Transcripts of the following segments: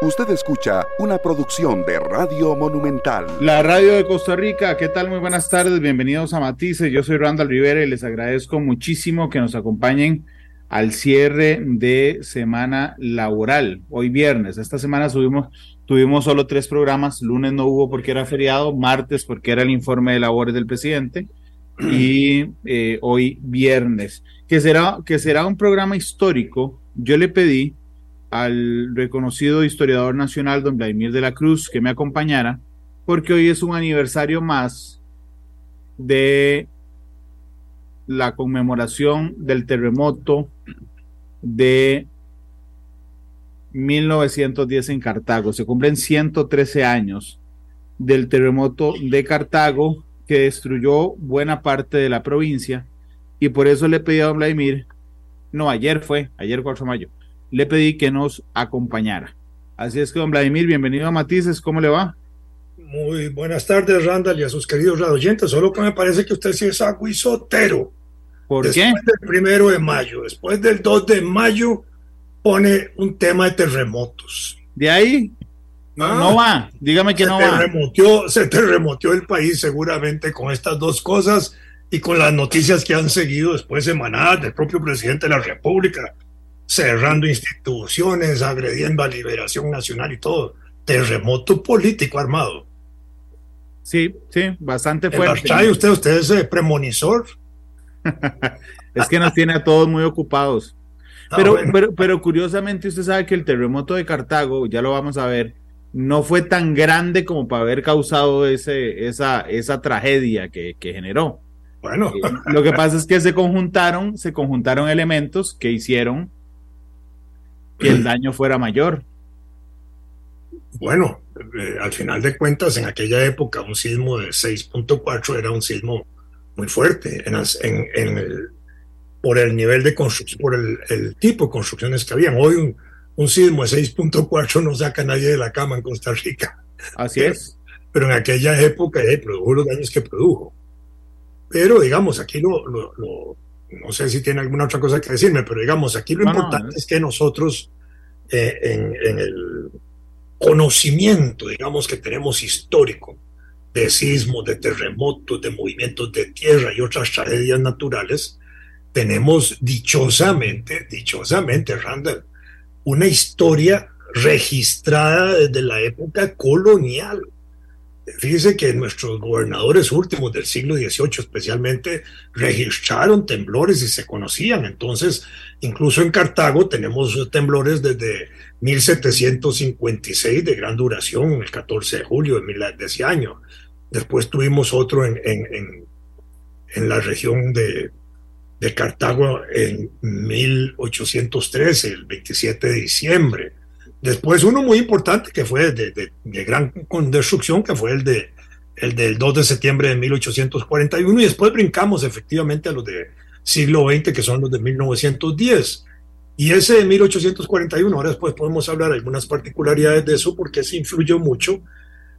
Usted escucha una producción de Radio Monumental. La radio de Costa Rica, ¿qué tal? Muy buenas tardes, bienvenidos a Matices. Yo soy Randall Rivera y les agradezco muchísimo que nos acompañen al cierre de semana laboral, hoy viernes. Esta semana subimos, tuvimos solo tres programas, lunes no hubo porque era feriado, martes porque era el informe de labores del presidente y eh, hoy viernes, que será, que será un programa histórico. Yo le pedí al reconocido historiador nacional, don Vladimir de la Cruz, que me acompañara, porque hoy es un aniversario más de la conmemoración del terremoto de 1910 en Cartago. Se cumplen 113 años del terremoto de Cartago que destruyó buena parte de la provincia y por eso le pedí a don Vladimir, no, ayer fue, ayer 4 de mayo, le pedí que nos acompañara. Así es que, don Vladimir, bienvenido a Matices, ¿cómo le va? Muy buenas tardes, Randall, y a sus queridos radioyentes. Solo que me parece que usted sí es aguisotero. ¿Por Después qué? del primero de mayo, después del 2 de mayo, pone un tema de terremotos. De ahí, no, Ah, no va, dígame que no va. se terremoteó el país seguramente con estas dos cosas y con las noticias que han seguido después semanadas del propio presidente de la República, cerrando instituciones, agrediendo a Liberación Nacional y todo. Terremoto político armado. Sí, sí, bastante ¿En las fuerte. trae usted? ¿Usted es eh, premonizor? Es que nos tiene a todos muy ocupados. Ah, Pero, bueno. pero, pero curiosamente usted sabe que el terremoto de Cartago, ya lo vamos a ver, no fue tan grande como para haber causado ese, esa, esa tragedia que, que generó. Bueno, Eh, Lo que pasa es que se conjuntaron, se conjuntaron elementos que hicieron que el daño fuera mayor. bueno, eh, al final de cuentas, en aquella época un sismo de 6.4 era un sismo muy fuerte en, en- en el- por el nivel de construcción, por el, el tipo de construcciones que habían. Hoy un, un sismo de 6.4 no saca a nadie de la cama en Costa Rica, Así es. pero en aquella época eh, produjo los daños que produjo. Pero digamos, aquí lo, lo- lo- no sé si tiene alguna otra cosa que decirme, pero digamos, aquí lo No, no, importante eh. es que nosotros eh, en, en el conocimiento, digamos, que tenemos histórico de sismos, de terremotos, de movimientos de tierra y otras tragedias naturales, tenemos dichosamente, dichosamente, Randall, una historia registrada desde la época colonial. Fíjese que nuestros gobernadores últimos del siglo XVIII especialmente registraron temblores y se conocían. Entonces, incluso en Cartago tenemos temblores desde 1756 de gran duración, el 14 de julio de, ese año. Después tuvimos otro en, en, en, en la región de, de Cartago en 1813, el 27 de diciembre. Después uno muy importante que fue de, de, de gran destrucción, que fue el, de, el del 2 de septiembre de 1841, y después brincamos efectivamente a los de siglo XX, que son los de 1910. Y ese de 1841, ahora después podemos hablar algunas particularidades de eso, porque se influyó mucho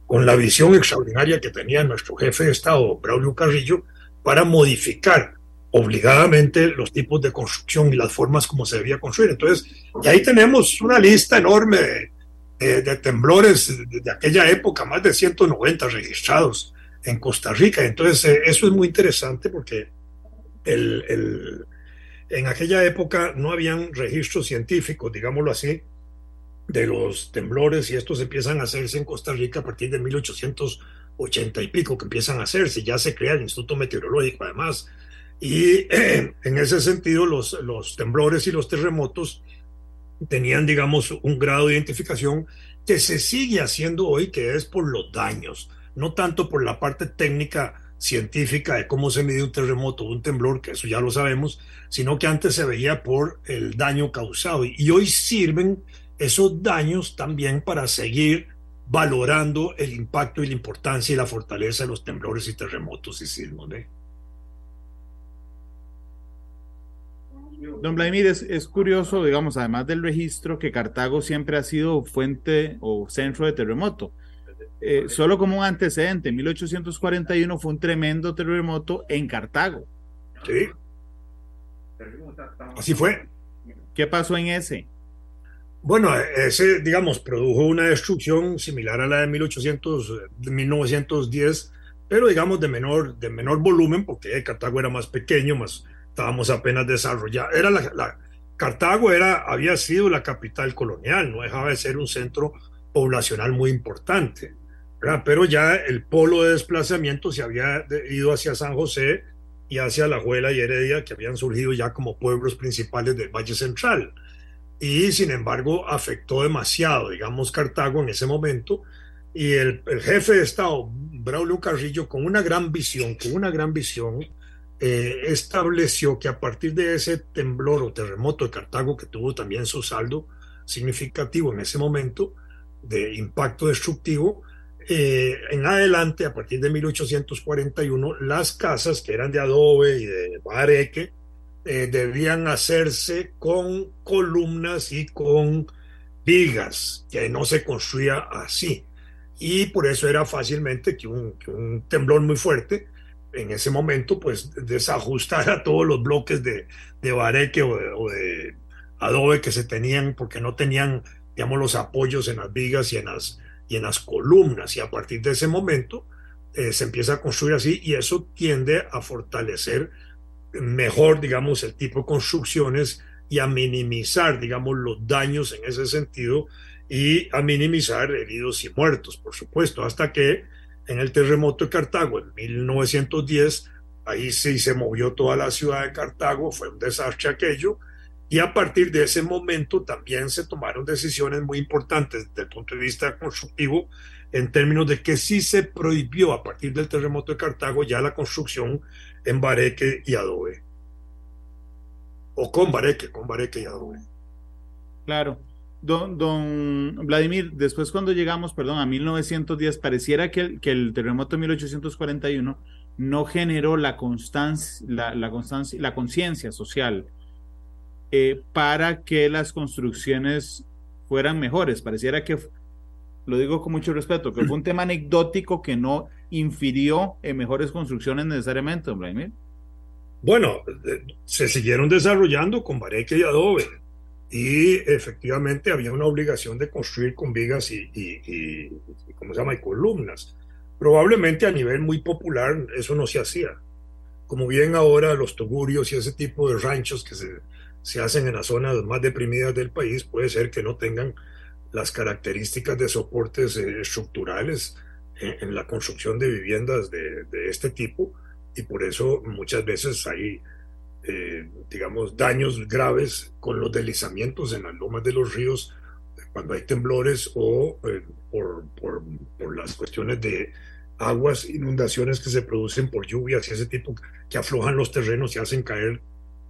con la visión extraordinaria que tenía nuestro jefe de Estado, Braulio Carrillo, para modificar obligadamente los tipos de construcción y las formas como se debía construir. Entonces, y ahí tenemos una lista enorme de, temblores de, aquella época, más de 190 registrados en Costa Rica. Entonces, eh, eso es muy interesante porque el, en aquella época no habían registros científicos, digámoslo así, de los temblores y estos empiezan a hacerse en Costa Rica a partir de 1880 y pico, que empiezan a hacerse. Ya se crea el Instituto Meteorológico, además. Y en ese sentido, los, los temblores y los terremotos tenían, digamos, un grado de identificación que se sigue haciendo hoy, que es por los daños, no tanto por la parte técnica científica de cómo se mide un terremoto un temblor, que eso ya lo sabemos, sino que antes se veía por el daño causado. Y hoy sirven esos daños también para seguir valorando el impacto y la importancia y la fortaleza de los temblores y terremotos y sismos. ¿eh? Don Vladimir, es, es, curioso, digamos, además del registro, que Cartago siempre ha sido fuente o centro de terremoto. Eh, solo como un antecedente, en 1841 fue un tremendo terremoto en Cartago. Sí. Así fue. ¿Qué pasó en ese? Bueno, ese, digamos, produjo una destrucción similar a la de 1800, 1910, pero digamos de menor, de menor volumen, porque Cartago era más pequeño, más estábamos apenas desarrollados. Era la, Cartago era, había sido la capital colonial, no dejaba de ser un centro poblacional muy importante, pero ya el polo de desplazamiento se había ido hacia San José y hacia La Juela y Heredia, que habían surgido ya como pueblos principales del Valle Central y sin embargo afectó demasiado, digamos, Cartago en ese momento. Y el, jefe de Estado, Braulio Carrillo, con una gran visión, con una gran visión, eh, estableció que a partir de ese temblor o terremoto de Cartago, que tuvo también su saldo significativo en ese momento de impacto destructivo, eh, en adelante, a partir de 1841, las casas que eran de adobe y de bareque, eh, debían hacerse con columnas y con vigas, que no se construía así. Y por eso era fácilmente que un, temblor muy fuerte en ese momento pues desajustara todos los bloques de, de bareque o de, adobe que se tenían porque no tenían digamos los apoyos en las vigas y en las, y en las columnas. Y a partir de ese momento eh, se empieza a construir así y eso tiende a fortalecer mejor, digamos, el tipo de construcciones y a minimizar, digamos, los daños en ese sentido y a minimizar heridos y muertos, por supuesto, hasta que en el terremoto de Cartago en 1910, ahí sí se movió toda la ciudad de Cartago, fue un desastre aquello, y a partir de ese momento también se tomaron decisiones muy importantes desde el punto de vista constructivo, en términos de que sí se prohibió a partir del terremoto de Cartago ya la construcción en bareque y adobe. O con bareque, con bareque y adobe. Claro. Don, don Vladimir, después cuando llegamos, perdón, a 1910, pareciera que el, que el terremoto de 1841 no generó la constancia, la, la la conciencia social eh, para que las construcciones fueran mejores. Pareciera que, lo digo con mucho respeto, que fue un tema anecdótico que no infirió en mejores construcciones necesariamente, Vladimir? Bueno, eh, se siguieron desarrollando con bareque y adobe y efectivamente había una obligación de construir con vigas y, ¿cómo se llama? Y columnas. Probablemente a nivel muy popular eso no se hacía. Como bien ahora los tugurios y ese tipo de ranchos que se, se hacen en las zonas más deprimidas del país, puede ser que no tengan las características de soportes eh, estructurales en, la construcción de viviendas de, este tipo y por eso muchas veces hay, eh, digamos, daños graves con los deslizamientos en las lomas de los ríos cuando hay temblores o eh, por, por, por, las cuestiones de aguas, inundaciones que se producen por lluvias y ese tipo que aflojan los terrenos y hacen caer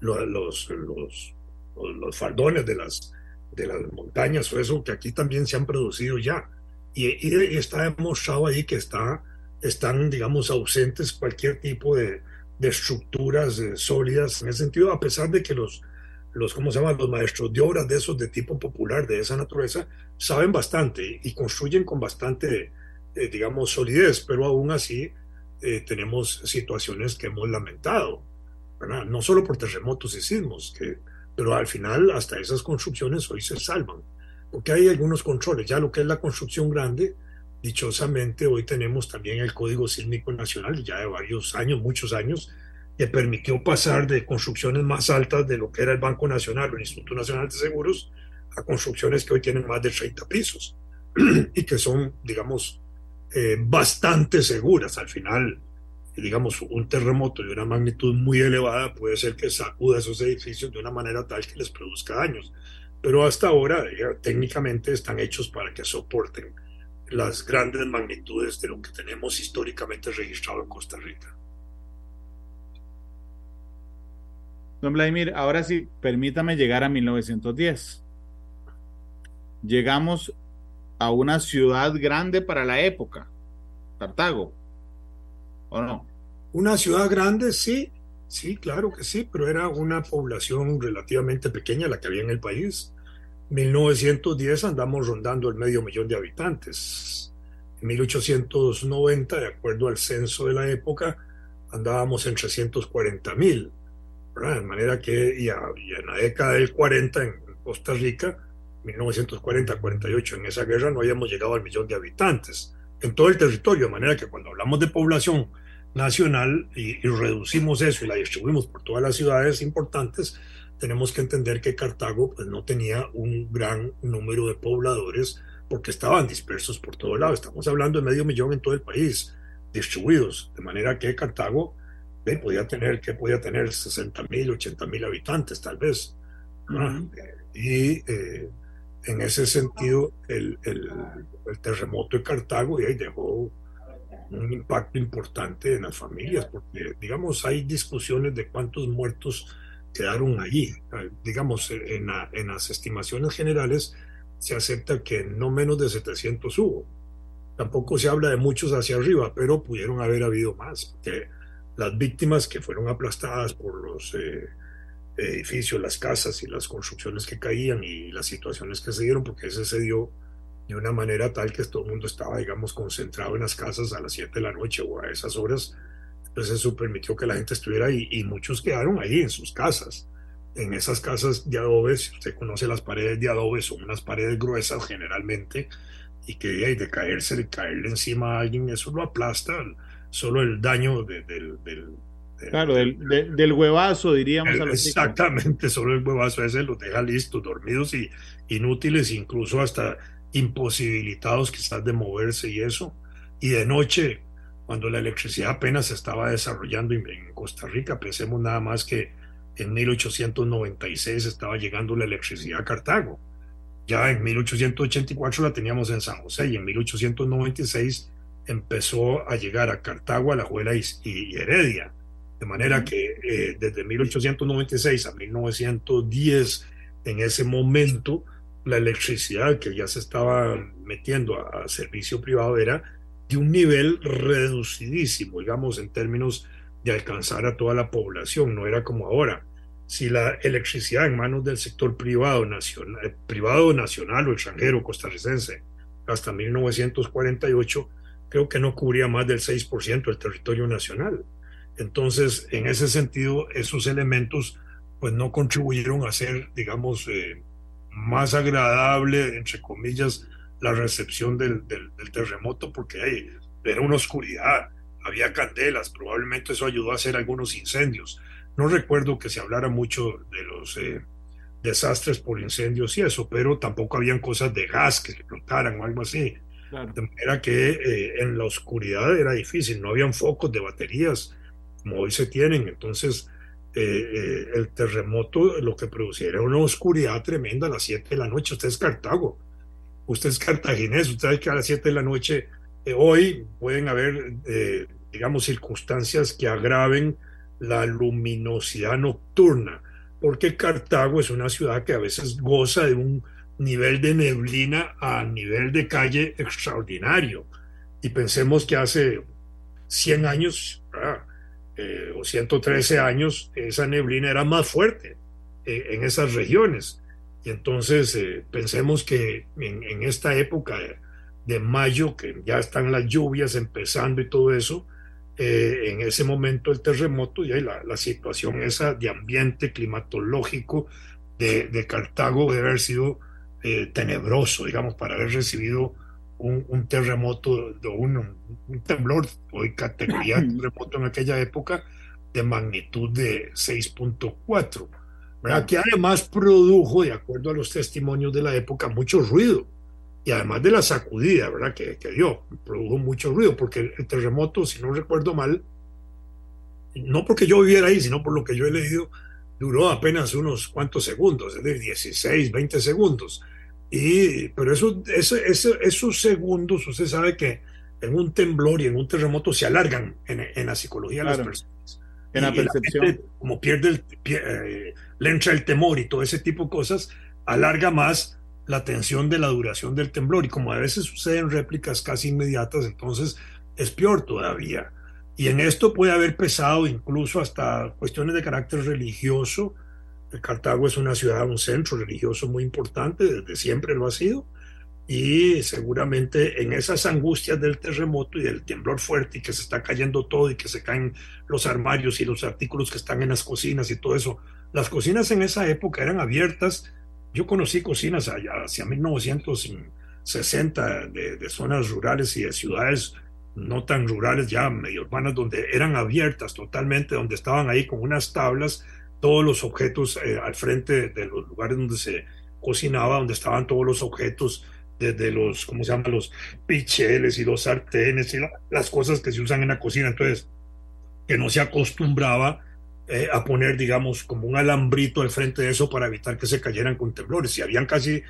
los, los, los, los faldones de las, de las montañas o eso que aquí también se han producido ya. Y, está demostrado ahí que está, están, digamos, ausentes cualquier tipo de, de estructuras eh, sólidas en ese sentido, a pesar de que los, los, ¿cómo se llama? Los maestros de obras de esos de tipo popular, de esa naturaleza, saben bastante y construyen con bastante, eh, digamos, solidez, pero aún así eh, tenemos situaciones que hemos lamentado. No solo por terremotos y sismos, que, pero al final hasta esas construcciones hoy se salvan porque hay algunos controles. Ya lo que es la construcción grande, dichosamente hoy tenemos también el Código Sísmico Nacional, ya de varios años, muchos años, que permitió pasar de construcciones más altas de lo que era el Banco Nacional o el Instituto Nacional de Seguros a construcciones que hoy tienen más de 30 pisos y que son, digamos, eh, bastante seguras. Al final, digamos, un terremoto de una magnitud muy elevada puede ser que sacuda esos edificios de una manera tal que les produzca daños pero hasta ahora técnicamente están hechos para que soporten las grandes magnitudes de lo que tenemos históricamente registrado en Costa Rica. Don Vladimir, ahora sí, permítame llegar a 1910. Llegamos a una ciudad grande para la época, Cartago, ¿o no? Una ciudad grande, sí, Sí, claro que sí, pero era una población relativamente pequeña la que había en el país. 1910 andamos rondando el medio millón de habitantes. En 1890, de acuerdo al censo de la época, andábamos en 340 mil. De manera que, y, en la década del 40 en Costa Rica, 1940-48, en esa guerra no habíamos llegado al millón de habitantes en todo el territorio, de manera que cuando hablamos de población nacional y, reducimos eso y la distribuimos por todas las ciudades importantes, tenemos que entender que Cartago pues, no tenía un gran número de pobladores porque estaban dispersos por todo lado. Estamos hablando de medio millón en todo el país, distribuidos, de manera que Cartago eh, podía tener, que podía tener 60 mil, 80 mil habitantes tal vez. Y eh, en ese sentido, el, el, terremoto de Cartago y ahí dejó un impacto importante en las familias, porque, digamos, hay discusiones de cuántos muertos quedaron allí. Digamos, en, en las estimaciones generales se acepta que no menos de 700 hubo. Tampoco se habla de muchos hacia arriba, pero pudieron haber habido más, que las víctimas que fueron aplastadas por los eh, edificios, las casas y las construcciones que caían y las situaciones que se dieron, porque ese se dio de una manera tal que todo el mundo estaba, digamos, concentrado en las casas a las 7 de la noche o a esas horas. Entonces eso permitió que la gente estuviera ahí y muchos quedaron ahí en sus casas. En esas casas de adobe, si usted conoce las paredes de adobe, son unas paredes gruesas generalmente y que de caerse, de caerle encima a alguien, eso lo aplasta. Solo el daño del Claro, del, del, huevazo, diríamos. a los exactamente, solo el huevazo ese los deja listos, dormidos y inútiles, incluso hasta imposibilitados quizás de moverse y eso. Y de noche, cuando la electricidad apenas se estaba desarrollando en Costa Rica, pensemos nada más que en 1896 estaba llegando la electricidad a Cartago. Ya en 1884 la teníamos en San José y en 1896 empezó a llegar a Cartago, a la Juela y Heredia. De manera que eh, desde 1896 a 1910, en ese momento, la electricidad que ya se estaba metiendo a, servicio privado era de un nivel reducidísimo, digamos, en términos de alcanzar a toda la población, no era como ahora. Si la electricidad en manos del sector privado nacional, eh, privado nacional o extranjero costarricense hasta 1948, creo que no cubría más del 6% del territorio nacional. Entonces, en ese sentido, esos elementos pues no contribuyeron a hacer, digamos, eh, más agradable, entre comillas, la recepción del, terremoto, porque hay, era una oscuridad, había candelas, probablemente eso ayudó a hacer algunos incendios. No recuerdo que se hablara mucho de los eh, desastres por incendios y eso, pero tampoco habían cosas de gas que explotaran o algo así. De manera que eh, en la oscuridad era difícil, no habían focos de baterías como hoy se tienen. Entonces, eh, el terremoto lo que producía era una oscuridad tremenda a las 7 de la noche. Usted es Cartago, usted es cartaginés, usted sabe que a las 7 de la noche eh, hoy pueden haber, digamos, circunstancias que agraven la luminosidad nocturna, porque Cartago es una ciudad que a veces goza de un nivel de neblina a nivel de calle extraordinario. Y pensemos que hace 100 años, eh, o 113 años, esa neblina era más fuerte eh, en esas regiones. Y entonces eh, pensemos que en, esta época de, mayo, que ya están las lluvias empezando y todo eso, en ese momento el terremoto y la, la situación esa de ambiente climatológico de, de Cartago debe haber sido tenebroso, digamos, para haber recibido un, terremoto, un, un temblor, hoy categoría de terremoto en aquella época, de magnitud de 6.4, ¿verdad? Que además produjo, de acuerdo a los testimonios de la época, mucho ruido. Y además de la sacudida, ¿verdad? Que, que dio, produjo mucho ruido, porque el, terremoto, si no recuerdo mal, no porque yo viviera ahí, sino por lo que yo he leído, duró apenas unos cuantos segundos, es de 16, 20 segundos. Y, pero eso, eso, esos segundos, usted sabe que en un temblor y en un terremoto se alargan en, en la psicología de las personas. En la percepción. como pierde el, eh, le entra el temor y todo ese tipo de cosas, alarga más la tensión de la duración del temblor. Y como a veces suceden réplicas casi inmediatas, entonces es peor todavía. Y en esto puede haber pesado incluso hasta cuestiones de carácter religioso, Cartago es una ciudad, un centro religioso muy importante, desde siempre lo ha sido, y seguramente en esas angustias del terremoto y del temblor fuerte y que se está cayendo todo y que se caen los armarios y los artículos que están en las cocinas y todo eso, las cocinas en esa época eran abiertas. Yo conocí cocinas allá hacia 1960 de, de zonas rurales y de ciudades no tan rurales, ya medio urbanas, donde eran abiertas totalmente, donde estaban ahí con unas tablas, todos los objetos eh, al frente de los lugares donde se cocinaba, donde estaban todos los objetos, desde los, ¿cómo se llama? Los picheles y los sartenes y las cosas que se usan en la cocina. Entonces, que no se acostumbraba eh, a poner, digamos, como un alambrito al frente de eso para evitar que se cayeran con temblores. Y habían casi,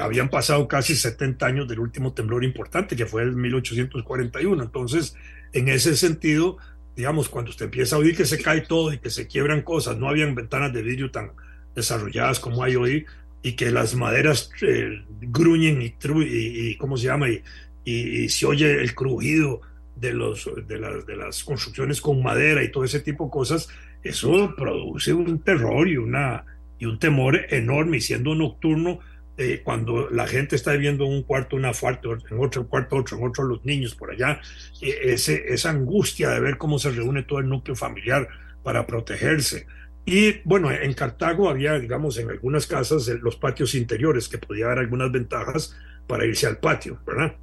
habían pasado casi 70 años del último temblor importante, que fue el 1841. Entonces, en ese sentido, digamos, cuando usted empieza a oír que se cae todo y que se quiebran cosas, no habían ventanas de vidrio tan desarrolladas como hay hoy, y que las maderas eh, gruñen y, y, ¿cómo se llama? Y, y, se oye el crujido de, los, de, las, de las construcciones con madera y todo ese tipo de cosas, eso produce un terror y, una, y un temor enorme. Y siendo nocturno, eh, cuando la gente está viviendo en un cuarto, una falta, en otro cuarto, otro, en otro los niños por allá, eh, ese, esa angustia de ver cómo se reúne todo el núcleo familiar para protegerse. Y bueno, en Cartago había, digamos, en algunas casas los patios interiores que podía dar algunas ventajas para irse al patio, ¿verdad?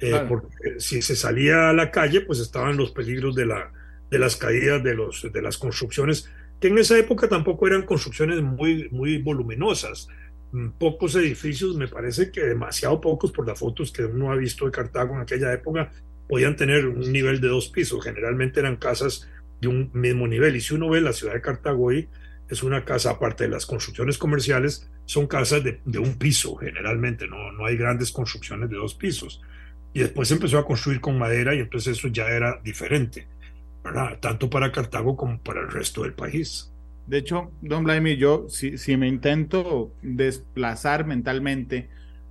Eh, porque si se salía a la calle, pues estaban los peligros de, la, de las caídas de, los, de las construcciones, que en esa época tampoco eran construcciones muy, muy voluminosas. Mm, pocos edificios, me parece que demasiado pocos por las fotos que uno ha visto de Cartago en aquella época, podían tener un nivel de dos pisos. Generalmente eran casas de un mismo nivel. Y si uno ve la ciudad de Cartago hoy, es una casa, aparte de las construcciones comerciales, son casas de, un piso generalmente, no, no hay grandes construcciones de dos pisos. Y después se empezó a construir con madera y entonces eso ya era diferente, ¿verdad? tanto para Cartago como para el resto del país. De hecho, Don Blamey, yo si, si me intento desplazar mentalmente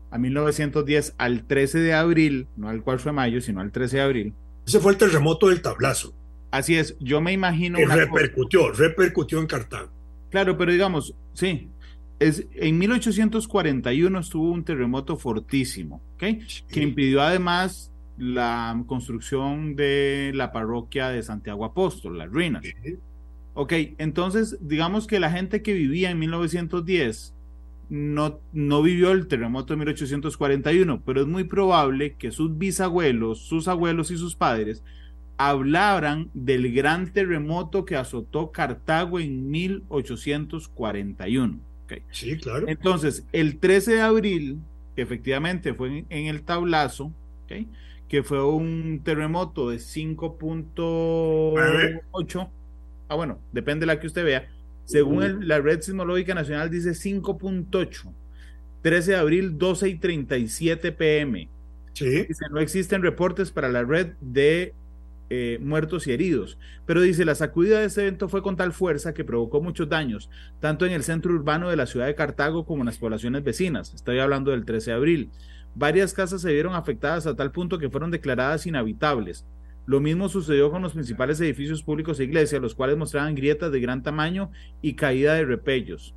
a 1910 al 13 de abril, no al 4 de mayo, sino al 13 de abril. Ese fue el terremoto del tablazo. Así es, yo me imagino. Que repercutió, repercutió en Cartago. Claro, pero digamos, sí, es, en 1841 estuvo un terremoto fortísimo. Que impidió además la construcción de la parroquia de Santiago Apóstol, las ruinas. Ok, entonces digamos que la gente que vivía en 1910 no, no vivió el terremoto de 1841, pero es muy probable que sus bisabuelos, sus abuelos y sus padres hablaran del gran terremoto que azotó Cartago en 1841. Sí, claro. Entonces, el 13 de abril, que efectivamente fue en, el tablazo, que fue un terremoto de 5.8, ah, bueno, depende de la que usted vea, según la Red Sismológica Nacional dice 5.8. 13 de abril, 12 y 37 pm. Sí. Dice, no existen reportes para la red de eh, muertos y heridos. Pero dice, la sacudida de este evento fue con tal fuerza que provocó muchos daños, tanto en el centro urbano de la ciudad de Cartago como en las poblaciones vecinas. Estoy hablando del 13 de abril. Varias casas se vieron afectadas a tal punto que fueron declaradas inhabitables. Lo mismo sucedió con los principales edificios públicos e iglesias, los cuales mostraban grietas de gran tamaño y caída de repellos.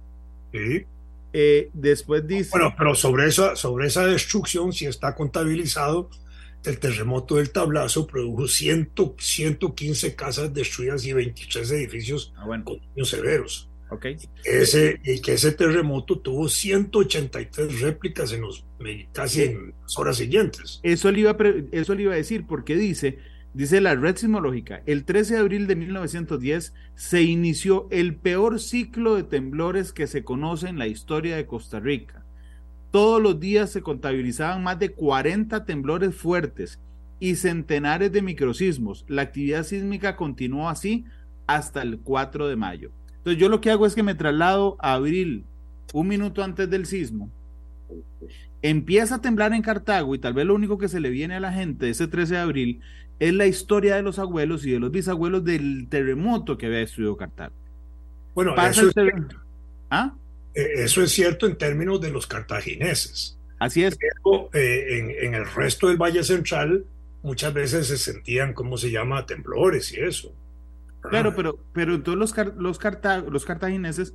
Eh, después dice. Bueno, pero sobre esa, sobre esa destrucción, si está contabilizado, el terremoto del tablazo produjo 100, 115 casas destruidas y 23 edificios ah, con daños severos. Okay. Ese, y que ese terremoto tuvo 183 réplicas en los casi en las horas siguientes. Eso le, iba eso le iba a decir, porque dice, dice la red sismológica, el 13 de abril de 1910 se inició el peor ciclo de temblores que se conoce en la historia de Costa Rica. Todos los días se contabilizaban más de 40 temblores fuertes y centenares de microsismos. La actividad sísmica continuó así hasta el 4 de mayo. Entonces yo lo que hago es que me traslado a abril, un minuto antes del sismo. Empieza a temblar en Cartago y tal vez lo único que se le viene a la gente ese 13 de abril es la historia de los abuelos y de los bisabuelos del terremoto que había destruido Cartago. Bueno, eso es... ¿Ah? Eh, eso es cierto en términos de los cartagineses. Así es. Pero eh, en, el resto del Valle Central muchas veces se sentían, ¿cómo se llama?, temblores y eso. Claro, pero, pero entonces los, los, los cartagineses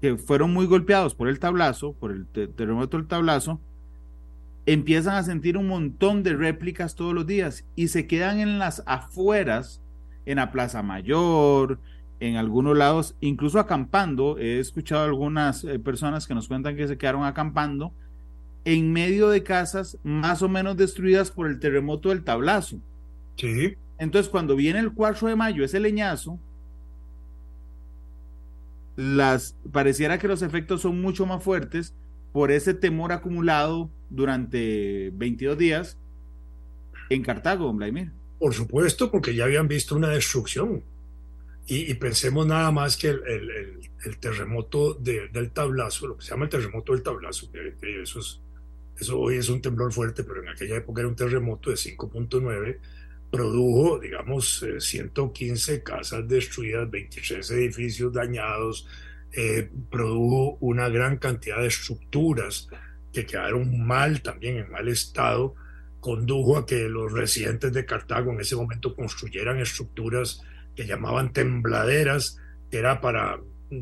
que fueron muy golpeados por el tablazo, por el terremoto del tablazo, empiezan a sentir un montón de réplicas todos los días y se quedan en las afueras, en la Plaza Mayor, en algunos lados, incluso acampando. He escuchado algunas eh, personas que nos cuentan que se quedaron acampando en medio de casas más o menos destruidas por el terremoto del tablazo. Sí. Entonces, cuando viene el 4 de mayo, ese leñazo, las, pareciera que los efectos son mucho más fuertes por ese temor acumulado durante 22 días en Cartago, Vladimir. Por supuesto, porque ya habían visto una destrucción. Y, pensemos nada más que el, terremoto del tablazo, lo que se llama el terremoto del tablazo, eso, es, eso hoy es un temblor fuerte, pero en aquella época era un terremoto de 5.9, produjo, digamos, 115 eh, casas destruidas, 23 edificios dañados, eh, produjo una gran cantidad de estructuras que quedaron mal, también en mal estado, condujo a que los residentes de Cartago en ese momento construyeran estructuras que llamaban tembladeras, era para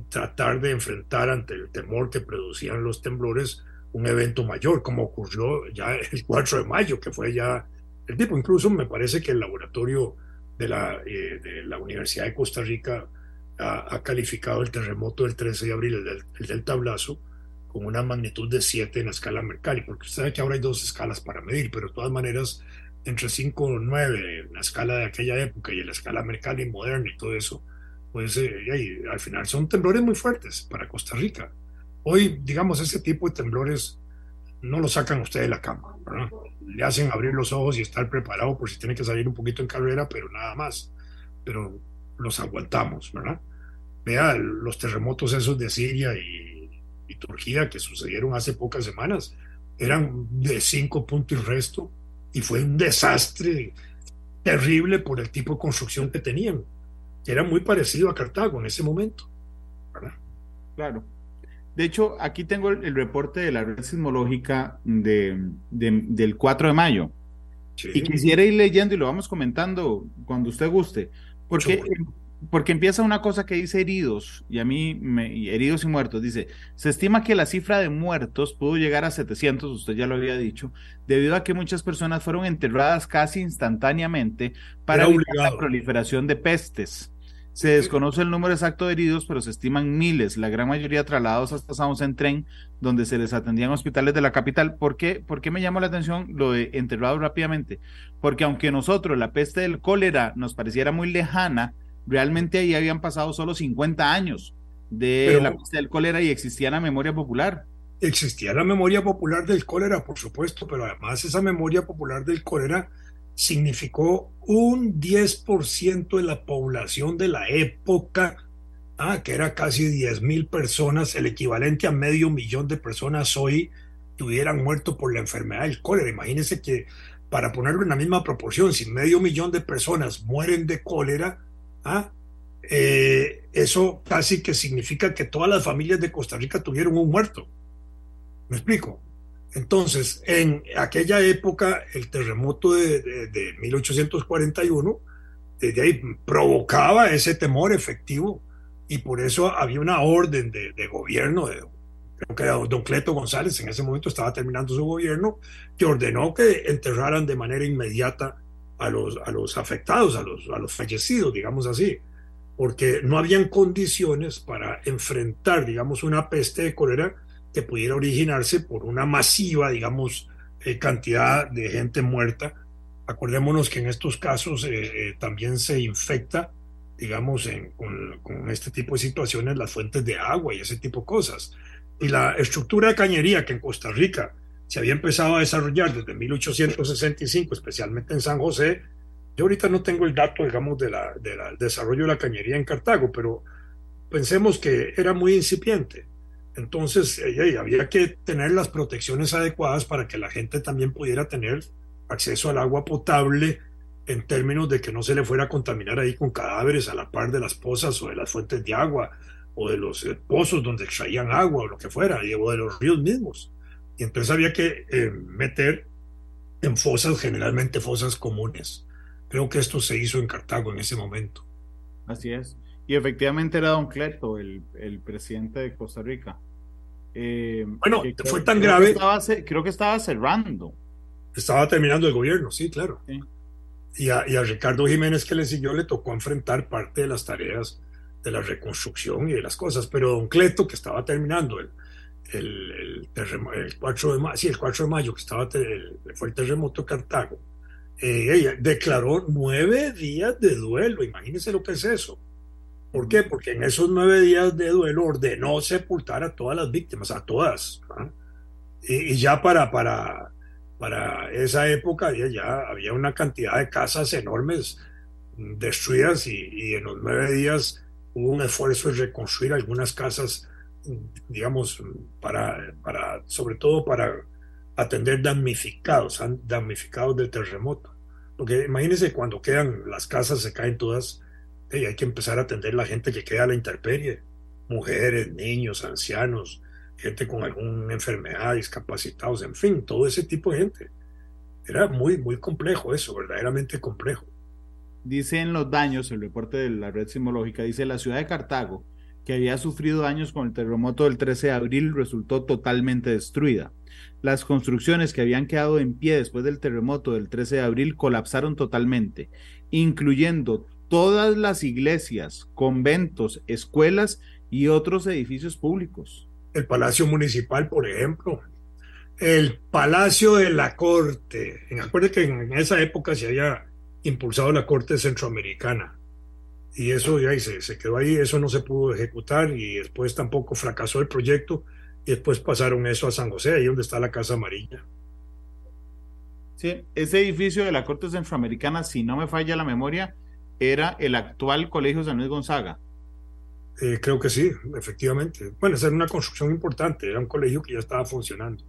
tratar de enfrentar ante el temor que producían los temblores un evento mayor, como ocurrió ya el 4 de mayo, que fue ya el tipo. Incluso me parece que el laboratorio de la, eh, de la Universidad de Costa Rica ha, calificado el terremoto del 13 de abril, el del, el del tablazo, con una magnitud de 7 en la escala Mercalli, porque usted sabe que ahora hay dos escalas para medir, pero de todas maneras, entre 5 o 9 en la escala de aquella época y la escala Mercalli moderna y todo eso, pues eh, al final son temblores muy fuertes para Costa Rica. Hoy, digamos, ese tipo de temblores no lo sacan ustedes de la cama, ¿verdad? Le hacen abrir los ojos y estar preparado por si tiene que salir un poquito en carrera, pero nada más. Pero los aguantamos, ¿verdad? Vea los terremotos esos de Siria y y Turquía que sucedieron hace pocas semanas eran de cinco puntos y resto y fue un desastre terrible por el tipo de construcción que tenían, que era muy parecido a Cartago en ese momento. Claro. De hecho, aquí tengo el, reporte de la red sismológica de, del 4 de mayo. Y quisiera ir leyendo y lo vamos comentando cuando usted guste, porque porque empieza una cosa que dice heridos, y a mí, me, heridos y muertos, dice, se estima que la cifra de muertos pudo llegar a 700, usted ya lo había dicho, debido a que muchas personas fueron enterradas casi instantáneamente para evitar la proliferación de pestes. Se desconoce el número exacto de heridos, pero se estiman miles, la gran mayoría trasladados hasta San en tren, donde se les atendían hospitales de la capital. ¿Por qué? ¿Por qué me llamó la atención lo de enterrados rápidamente? Porque aunque nosotros la peste del cólera nos pareciera muy lejana, realmente ahí habían pasado solo 50 años de la peste del cólera y existía la memoria popular. Existía la memoria popular del cólera, por supuesto, pero además esa memoria popular del cólera significó un 10% de la población de la época, ah, que era casi 10 mil personas, el equivalente a medio millón de personas hoy que hubieran muerto por la enfermedad del cólera. Imagínense que, para ponerlo en la misma proporción, si medio millón de personas mueren de cólera, ¿Ah? Eh, eso casi que significa que todas las familias de Costa Rica tuvieron un muerto. ¿Me explico? Entonces, en aquella época, el terremoto de, 1841, desde ahí provocaba ese temor efectivo y por eso había una orden de, gobierno, de, creo que don Cleto González en ese momento estaba terminando su gobierno, que ordenó que enterraran de manera inmediata a los, a los afectados, a los, a los fallecidos, digamos así, porque no habían condiciones para enfrentar, digamos, una peste de cólera que pudiera originarse por una masiva, digamos, eh, cantidad de gente muerta. Acordémonos que en estos casos eh, eh, también se infecta, digamos, con, con, este tipo de situaciones las fuentes de agua y ese tipo de cosas. Y la estructura de cañería que en Costa Rica se había empezado a desarrollar desde 1865, especialmente en San José. Yo ahorita no tengo el dato, digamos, del desarrollo de la cañería en Cartago, pero pensemos que era muy incipiente. Entonces, había que tener las protecciones adecuadas para que la gente también pudiera tener acceso al agua potable en términos de que no se le fuera a contaminar ahí con cadáveres a la par de las pozas o de las fuentes de agua o de los eh, pozos donde extraían agua o lo que fuera, o de los ríos mismos. Y entonces había que eh, meter en fosas, generalmente fosas comunes. Creo que esto se hizo en Cartago en ese momento. Así es. Y efectivamente era Don Cleto, el, el presidente de Costa Rica. Eh, bueno, fue tan grave. creo que estaba cerrando. Estaba terminando el gobierno, sí, claro. Y, a, y, a, Ricardo Jiménez que le siguió le tocó enfrentar parte de las tareas de la reconstrucción y de las cosas. Pero don Cleto, que estaba terminando el, el, el, 4 de mayo, sí, el 4 de mayo, que estaba fue el terremoto Cartago, eh, ella declaró nueve días de duelo. Imagínense lo que es eso. ¿Por qué? Porque en esos nueve días de duelo ordenó sepultar a todas las víctimas, a todas. Y, ya para, para, para esa época ya, ya, había una cantidad de casas enormes destruidas y, y, en los nueve días hubo un esfuerzo de reconstruir algunas casas, digamos, para, para sobre todo para atender damnificados, damnificados del terremoto. Porque imagínense cuando quedan, las casas se caen todas, y hay que empezar a atender la gente que queda a la intemperie, mujeres, niños, ancianos, gente con alguna enfermedad, discapacitados, en fin, todo ese tipo de gente. Era muy, muy complejo eso, verdaderamente complejo. Dice en los daños, el reporte de la red sismológica, dice la ciudad de Cartago, que había sufrido daños con el terremoto del 13 de abril, resultó totalmente destruida. Las construcciones que habían quedado en pie después del terremoto del 13 de abril colapsaron totalmente, incluyendo todas las iglesias, conventos, escuelas y otros edificios públicos. El Palacio Municipal, por ejemplo, el Palacio de la Corte. Acuérdense que en esa época se había impulsado la Corte Centroamericana y eso ya se, se quedó ahí, eso no se pudo ejecutar y después tampoco fracasó el proyecto y después pasaron eso a San José, ahí donde está la Casa Amarilla. Sí, ese edificio de la Corte Centroamericana, si no me falla la memoria, era el actual Colegio San Luis Gonzaga. Eh, creo que sí, efectivamente. Bueno, esa era una construcción importante, era un colegio que ya estaba funcionando.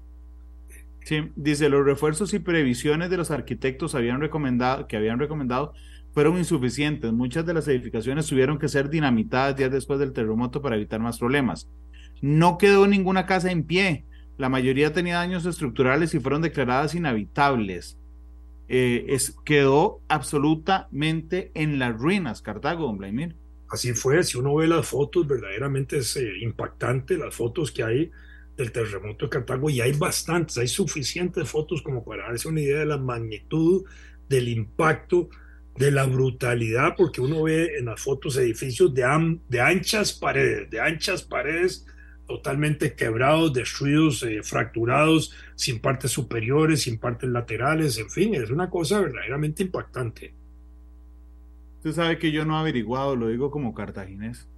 Sí, dice, los refuerzos y previsiones de los arquitectos habían recomendado, que habían recomendado fueron insuficientes. Muchas de las edificaciones tuvieron que ser dinamitadas días después del terremoto para evitar más problemas. No quedó ninguna casa en pie. La mayoría tenía daños estructurales y fueron declaradas inhabitables. Eh, es, quedó absolutamente en las ruinas Cartago, don Vladimir. Así fue, si uno ve las fotos, verdaderamente es eh, impactante las fotos que hay del terremoto de Cartago y hay bastantes, hay suficientes fotos como para darse una idea de la magnitud, del impacto, de la brutalidad, porque uno ve en las fotos edificios de, de anchas paredes, de anchas paredes totalmente quebrados, destruidos, eh, fracturados, sin partes superiores, sin partes laterales, en fin, es una cosa verdaderamente impactante. Usted sabe que yo no he averiguado, lo digo como cartaginés,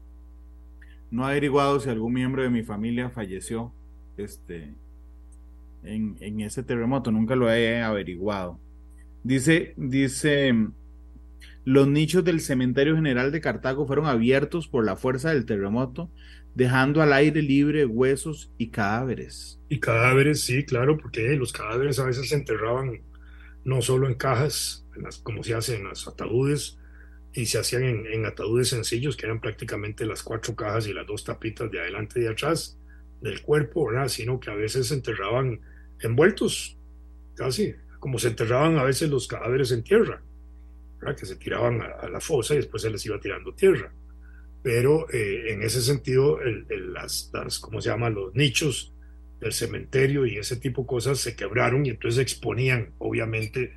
no he averiguado si algún miembro de mi familia falleció este, en, en ese terremoto, nunca lo he averiguado. Dice, dice, los nichos del cementerio general de Cartago fueron abiertos por la fuerza del terremoto dejando al aire libre huesos y cadáveres. Y cadáveres, sí, claro, porque los cadáveres a veces se enterraban no solo en cajas, como se hace en los ataúdes, y se hacían en, ataúdes sencillos, que eran prácticamente las cuatro cajas y las dos tapitas de adelante y de atrás del cuerpo, sino que a veces se enterraban envueltos, casi, como se enterraban a veces los cadáveres en tierra, que se tiraban a la fosa y después se les iba tirando tierra pero eh, en ese sentido, las, las, ¿cómo se llama? Los nichos del cementerio y ese tipo de cosas se quebraron y entonces exponían, obviamente,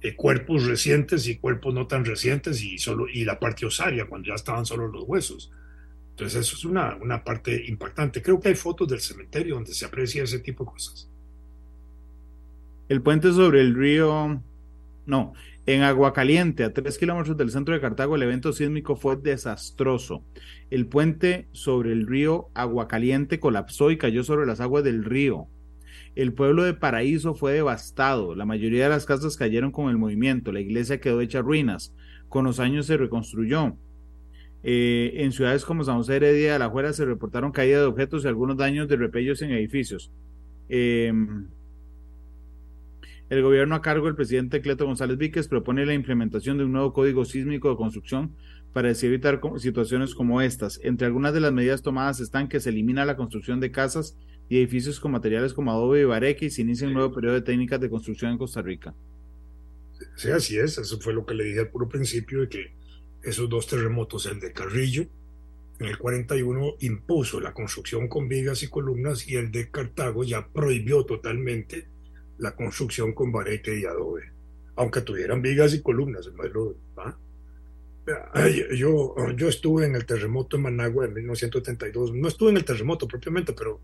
eh, cuerpos recientes y cuerpos no tan recientes y, solo, y la parte osaria, cuando ya estaban solo los huesos. Entonces eso es una, una parte impactante. Creo que hay fotos del cementerio donde se aprecia ese tipo de cosas. El puente sobre el río, no, en Aguacaliente, a tres kilómetros del centro de Cartago, el evento sísmico fue desastroso. El puente sobre el río Aguacaliente colapsó y cayó sobre las aguas del río. El pueblo de Paraíso fue devastado. La mayoría de las casas cayeron con el movimiento. La iglesia quedó hecha ruinas. Con los años se reconstruyó. Eh, en ciudades como San José Heredia de la Juera se reportaron caídas de objetos y algunos daños de repellos en edificios. Eh, el gobierno a cargo del presidente Cleto González Víquez propone la implementación de un nuevo código sísmico de construcción para evitar situaciones como estas. Entre algunas de las medidas tomadas están que se elimina la construcción de casas y edificios con materiales como adobe y bareque y se inicia un nuevo periodo de técnicas de construcción en Costa Rica. Sí, así es. Eso fue lo que le dije al puro principio de que esos dos terremotos, el de Carrillo en el 41 impuso la construcción con vigas y columnas y el de Cartago ya prohibió totalmente la construcción con barete y adobe, aunque tuvieran vigas y columnas, Yo, yo estuve en el terremoto en Managua en 1972. No estuve en el terremoto propiamente, pero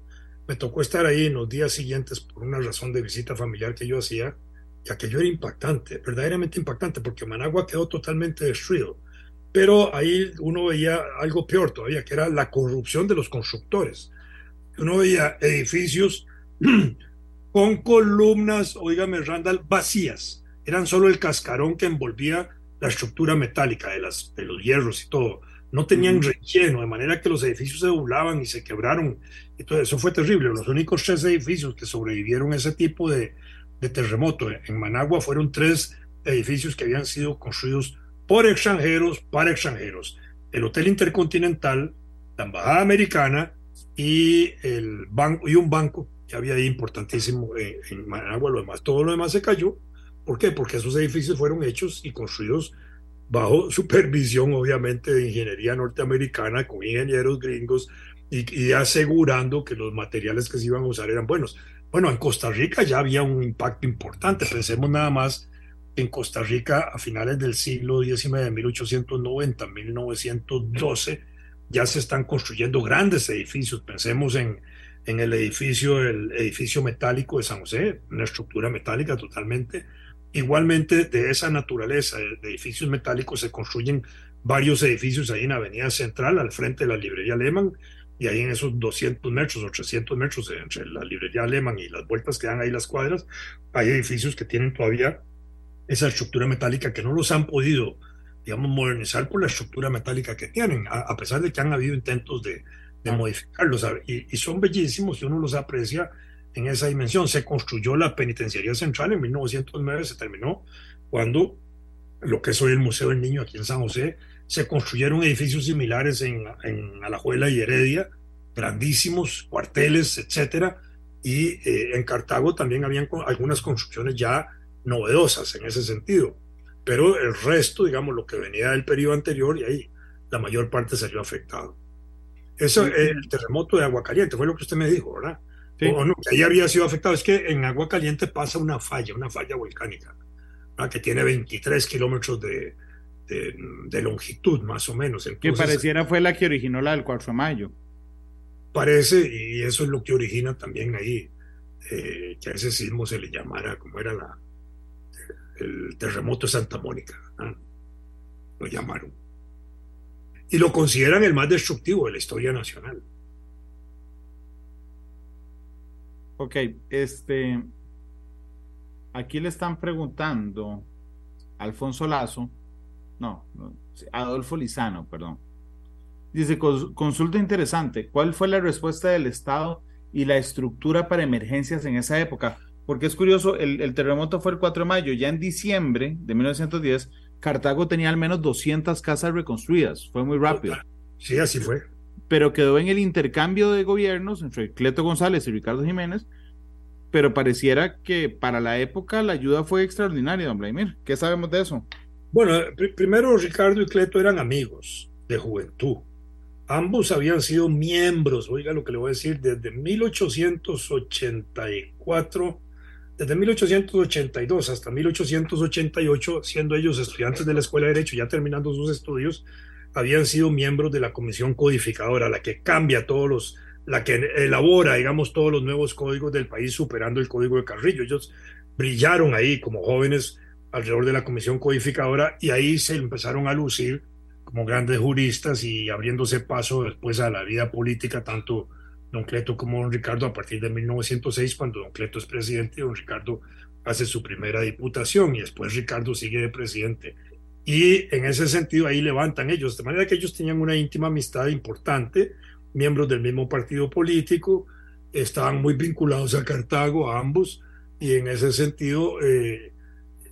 me tocó estar ahí en los días siguientes por una razón de visita familiar que yo hacía, y aquello era impactante, verdaderamente impactante, porque Managua quedó totalmente destruido. Pero ahí uno veía algo peor todavía, que era la corrupción de los constructores. Uno veía edificios con columnas, oígame Randall, vacías. Eran solo el cascarón que envolvía la estructura metálica de, las, de los hierros y todo. No tenían relleno, de manera que los edificios se doblaban y se quebraron. Y todo eso fue terrible. Los únicos tres edificios que sobrevivieron a ese tipo de, de terremoto en Managua fueron tres edificios que habían sido construidos por extranjeros, para extranjeros. El Hotel Intercontinental, la Embajada Americana y, el banco, y un banco que había ahí importantísimo en, Managua. Lo demás, todo lo demás se cayó. ¿Por qué? Porque esos edificios fueron hechos y construidos bajo supervisión, obviamente, de ingeniería norteamericana, con ingenieros gringos y, y, asegurando que los materiales que se iban a usar eran buenos. Bueno, en Costa Rica ya había un impacto importante. Pensemos nada más en Costa Rica a finales del siglo XIX, de 1890, 1912, ya se están construyendo grandes edificios. Pensemos en, en el edificio, el edificio metálico de San José, una estructura metálica totalmente. Igualmente, de esa naturaleza de edificios metálicos se construyen varios edificios ahí en Avenida Central, al frente de la librería Lehman, y ahí en esos 200 metros o 300 metros entre la librería Lehman y las vueltas que dan ahí las cuadras, hay edificios que tienen todavía esa estructura metálica que no los han podido, digamos, modernizar por la estructura metálica que tienen, a, pesar de que han habido intentos de, de modificarlos. Y, y, son bellísimos y uno los aprecia en esa dimensión. Se construyó la Penitenciaría Central en 1909, se terminó cuando lo que es hoy el Museo del Niño aquí en San José, se construyeron edificios similares en, en Alajuela y Heredia, grandísimos, cuarteles, etcétera, y eh, en Cartago también habían algunas construcciones ya novedosas en ese sentido. Pero el resto, digamos, lo que venía del periodo anterior, y ahí la mayor parte salió afectado. Eso, el terremoto de Agua Caliente, fue lo que usted me dijo, ¿verdad? O, no, que ahí había sido afectado. Es que en Agua Caliente pasa una falla, una falla volcánica, que tiene 23 kilómetros de, de, longitud, más o menos. que pareciera fue la que originó la del 4 de mayo. Parece, y eso es lo que origina también ahí, eh, que a ese sismo se le llamara, como era la, el terremoto de Santa Mónica, lo llamaron. Y lo consideran el más destructivo de la historia nacional. Ok, este, aquí le están preguntando Alfonso Lazo, no, Adolfo Lizano, perdón. Dice, consulta interesante, ¿cuál fue la respuesta del Estado y la estructura para emergencias en esa época? porque es curioso, el, terremoto fue el 4 de mayo, ya en diciembre de 1910, Cartago tenía al menos 200 casas reconstruidas, fue muy rápido. Sí, así fue. Pero quedó en el intercambio de gobiernos entre Cleto González y Ricardo Jiménez, pero pareciera que para la época la ayuda fue extraordinaria, don Vladimir. ¿Qué sabemos de eso? Bueno, primero Ricardo y Cleto eran amigos de juventud. Ambos habían sido miembros, oiga lo que le voy a decir, desde 1884 desde 1882 hasta 1888, siendo ellos estudiantes de la Escuela de Derecho, ya terminando sus estudios, habían sido miembros de la Comisión Codificadora, la que cambia todos los, la que elabora, digamos, todos los nuevos códigos del país, superando el Código de Carrillo. Ellos brillaron ahí como jóvenes alrededor de la Comisión Codificadora y ahí se empezaron a lucir como grandes juristas y abriéndose paso después a la vida política, tanto don Cleto como don Ricardo a partir de 1906, cuando don Cleto es presidente, don Ricardo hace su primera diputación y después Ricardo sigue de presidente. Y en ese sentido ahí levantan ellos, de manera que ellos tenían una íntima amistad importante, miembros del mismo partido político, estaban muy vinculados a Cartago, a ambos, y en ese sentido, eh,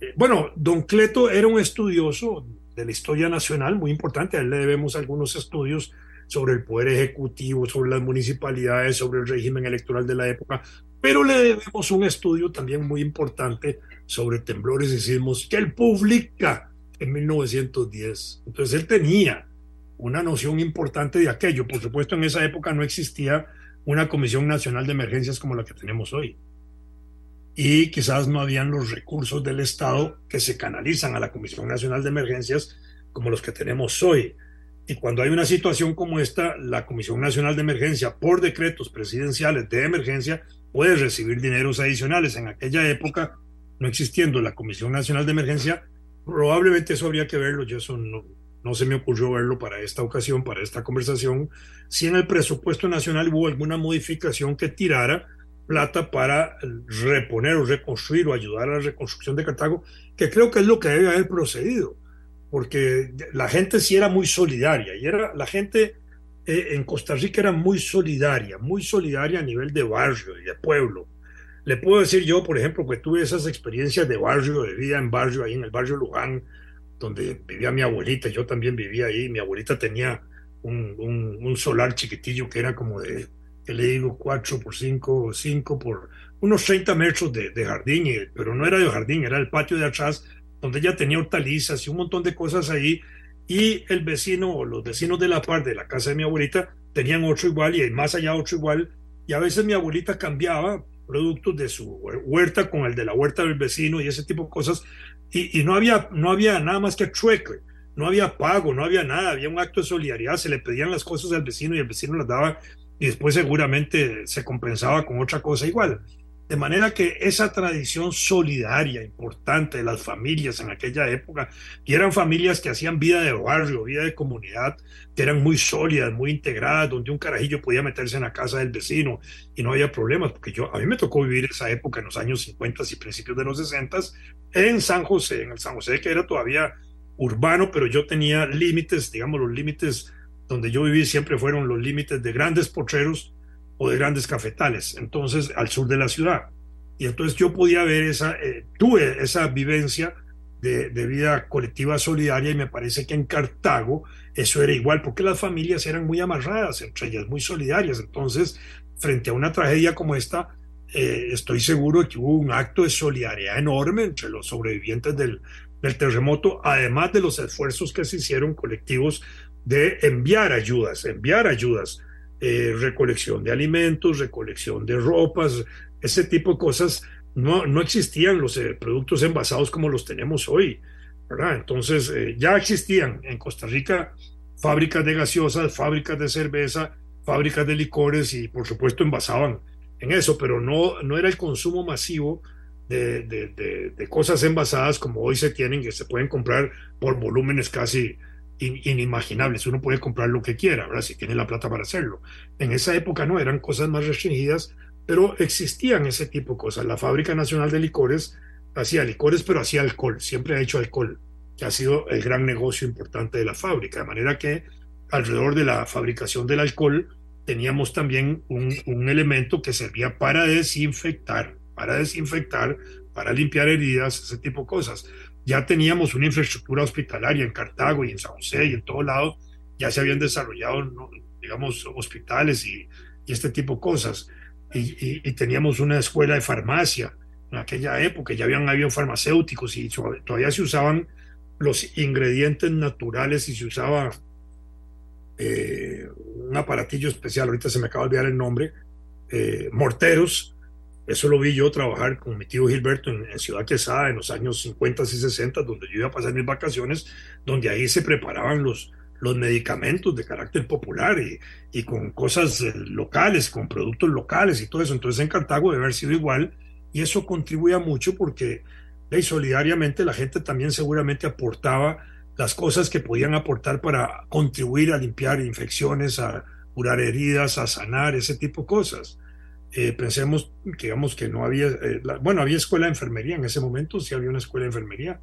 eh, bueno, don Cleto era un estudioso de la historia nacional muy importante, a él le debemos algunos estudios sobre el poder ejecutivo, sobre las municipalidades, sobre el régimen electoral de la época, pero le debemos un estudio también muy importante sobre temblores y sismos que él publica en 1910. Entonces él tenía una noción importante de aquello. Por supuesto, en esa época no existía una Comisión Nacional de Emergencias como la que tenemos hoy. Y quizás no habían los recursos del Estado que se canalizan a la Comisión Nacional de Emergencias como los que tenemos hoy. Y cuando hay una situación como esta, la Comisión Nacional de Emergencia, por decretos presidenciales de emergencia, puede recibir dineros adicionales. En aquella época, no existiendo la Comisión Nacional de Emergencia, probablemente eso habría que verlo. Yo eso no, no se me ocurrió verlo para esta ocasión, para esta conversación. Si en el presupuesto nacional hubo alguna modificación que tirara plata para reponer o reconstruir o ayudar a la reconstrucción de Cartago, que creo que es lo que debe haber procedido porque la gente sí era muy solidaria y era la gente eh, en Costa Rica era muy solidaria, muy solidaria a nivel de barrio y de pueblo. Le puedo decir yo, por ejemplo, que tuve esas experiencias de barrio, de vida en barrio, ahí en el barrio Luján, donde vivía mi abuelita, yo también vivía ahí, mi abuelita tenía un, solar chiquitillo que era como de, que le digo, 4 por 5, 5 por unos 30 metros de, de jardín, pero no era de jardín, era el patio de atrás donde ella tenía hortalizas y un montón de cosas ahí, y el vecino o los vecinos de la parte de la casa de mi abuelita tenían otro igual y más allá otro igual, y a veces mi abuelita cambiaba productos de su huerta con el de la huerta del vecino y ese tipo de cosas, y, no, había, no había nada más que trueque, no había pago, no había nada, había un acto de solidaridad, se le pedían las cosas al vecino y el vecino las daba y después seguramente se compensaba con otra cosa igual. De manera que esa tradición solidaria importante de las familias en aquella época, y eran familias que hacían vida de barrio, vida de comunidad, que eran muy sólidas, muy integradas, donde un carajillo podía meterse en la casa del vecino y no había problemas, porque yo, a mí me tocó vivir esa época en los años 50 y principios de los 60 en San José, en el San José que era todavía urbano, pero yo tenía límites, digamos, los límites donde yo viví siempre fueron los límites de grandes potreros o de grandes cafetales, entonces al sur de la ciudad. Y entonces yo podía ver esa, eh, tuve esa vivencia de, vida colectiva solidaria y me parece que en Cartago eso era igual, porque las familias eran muy amarradas, entre ellas muy solidarias. Entonces, frente a una tragedia como esta, eh, estoy seguro que hubo un acto de solidaridad enorme entre los sobrevivientes del terremoto, además de los esfuerzos que se hicieron colectivos de enviar ayudas, enviar ayudas eh, recolección de alimentos, recolección de ropas, ese tipo de cosas. No, no existían los eh, productos envasados como los tenemos hoy, ¿verdad? Entonces, eh, ya existían en Costa Rica fábricas de gaseosas, fábricas de cerveza, fábricas de licores y, por supuesto, envasaban en eso, pero no, no era el consumo masivo de, de, de cosas envasadas como hoy se tienen, que se pueden comprar por volúmenes casi inimaginables. Uno puede comprar lo que quiera, ¿verdad? Si tiene la plata para hacerlo. En esa época no, eran cosas más restringidas, pero existían ese tipo de cosas. La Fábrica Nacional de Licores hacía licores, pero hacía alcohol, siempre ha hecho alcohol, que ha sido el gran negocio importante de la fábrica. De manera que alrededor de la fabricación del alcohol teníamos también un, un elemento que servía para desinfectar, para desinfectar, para limpiar heridas, ese tipo de cosas ya teníamos una infraestructura hospitalaria en Cartago y en San José y en todo lado, ya se habían desarrollado, digamos, hospitales y, este tipo de cosas. Y, teníamos una escuela de farmacia en aquella época, ya habían habido farmacéuticos y todavía se usaban los ingredientes naturales y se usaba eh, un aparatillo especial, ahorita se me acaba de olvidar el nombre, eh, morteros eso lo vi yo trabajar con mi tío Gilberto en, Ciudad Quesada en los años 50 y 60, donde yo iba a pasar mis vacaciones, donde ahí se preparaban los, los medicamentos de carácter popular y, y con cosas eh, locales, con productos locales y todo eso. Entonces en Cartago debe haber sido igual y eso contribuía mucho porque y solidariamente la gente también seguramente aportaba las cosas que podían aportar para contribuir a limpiar infecciones, a curar heridas, a sanar, ese tipo de cosas. Eh, pensemos, digamos que no había, eh, bueno, había escuela de enfermería en ese momento, sí había una escuela de enfermería.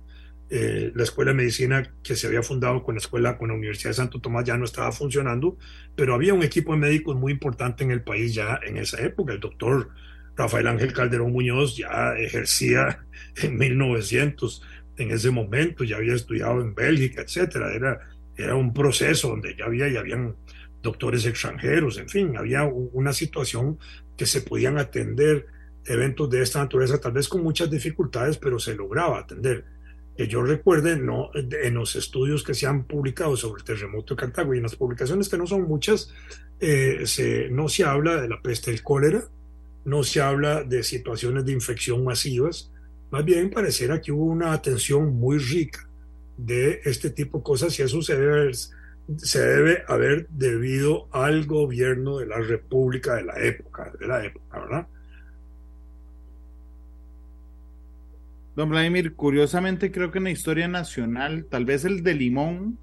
Eh, la escuela de medicina que se había fundado con la escuela, con la Universidad de Santo Tomás ya no estaba funcionando, pero había un equipo de médicos muy importante en el país ya en esa época. El doctor Rafael Ángel Calderón Muñoz ya ejercía en 1900, en ese momento, ya había estudiado en Bélgica, etcétera. Era, era un proceso donde ya había, ya habían doctores extranjeros, en fin, había una situación que se podían atender eventos de esta naturaleza, tal vez con muchas dificultades, pero se lograba atender. Que yo recuerde, no, en los estudios que se han publicado sobre el terremoto de Cartago y en las publicaciones que no son muchas, eh, se, no se habla de la peste del cólera, no se habla de situaciones de infección masivas, más bien pareciera que hubo una atención muy rica de este tipo de cosas y eso se debe, se debe haber debido al gobierno de la República de la época, de la época, ¿verdad? Don Vladimir, curiosamente creo que en la historia nacional, tal vez el de Limón,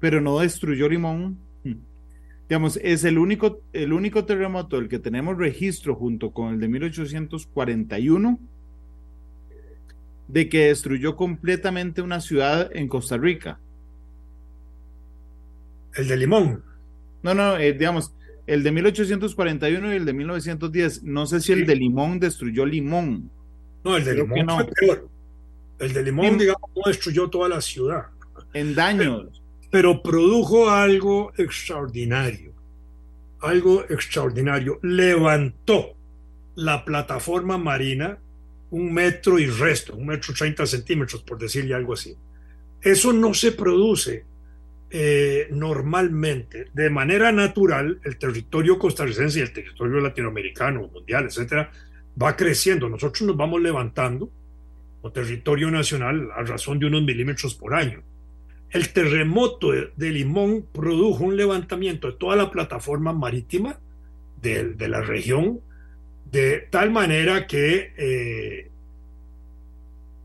pero no destruyó Limón, digamos, es el único, el único terremoto del que tenemos registro junto con el de 1841 de que destruyó completamente una ciudad en Costa Rica. El de Limón. No, no, eh, digamos, el de 1841 y el de 1910. No sé si el de Limón destruyó Limón. No, el de Limón fue peor. El de Limón, digamos, no destruyó toda la ciudad. En daños. Pero, produjo algo extraordinario. Algo extraordinario. Levantó la plataforma marina un metro y resto, un metro treinta centímetros, por decirle algo así. Eso no se produce eh, normalmente. De manera natural, el territorio costarricense y el territorio latinoamericano, mundial, etcétera, va creciendo. Nosotros nos vamos levantando o territorio nacional a razón de unos milímetros por año. El terremoto de, Limón produjo un levantamiento de toda la plataforma marítima de, de la región de tal manera que, eh,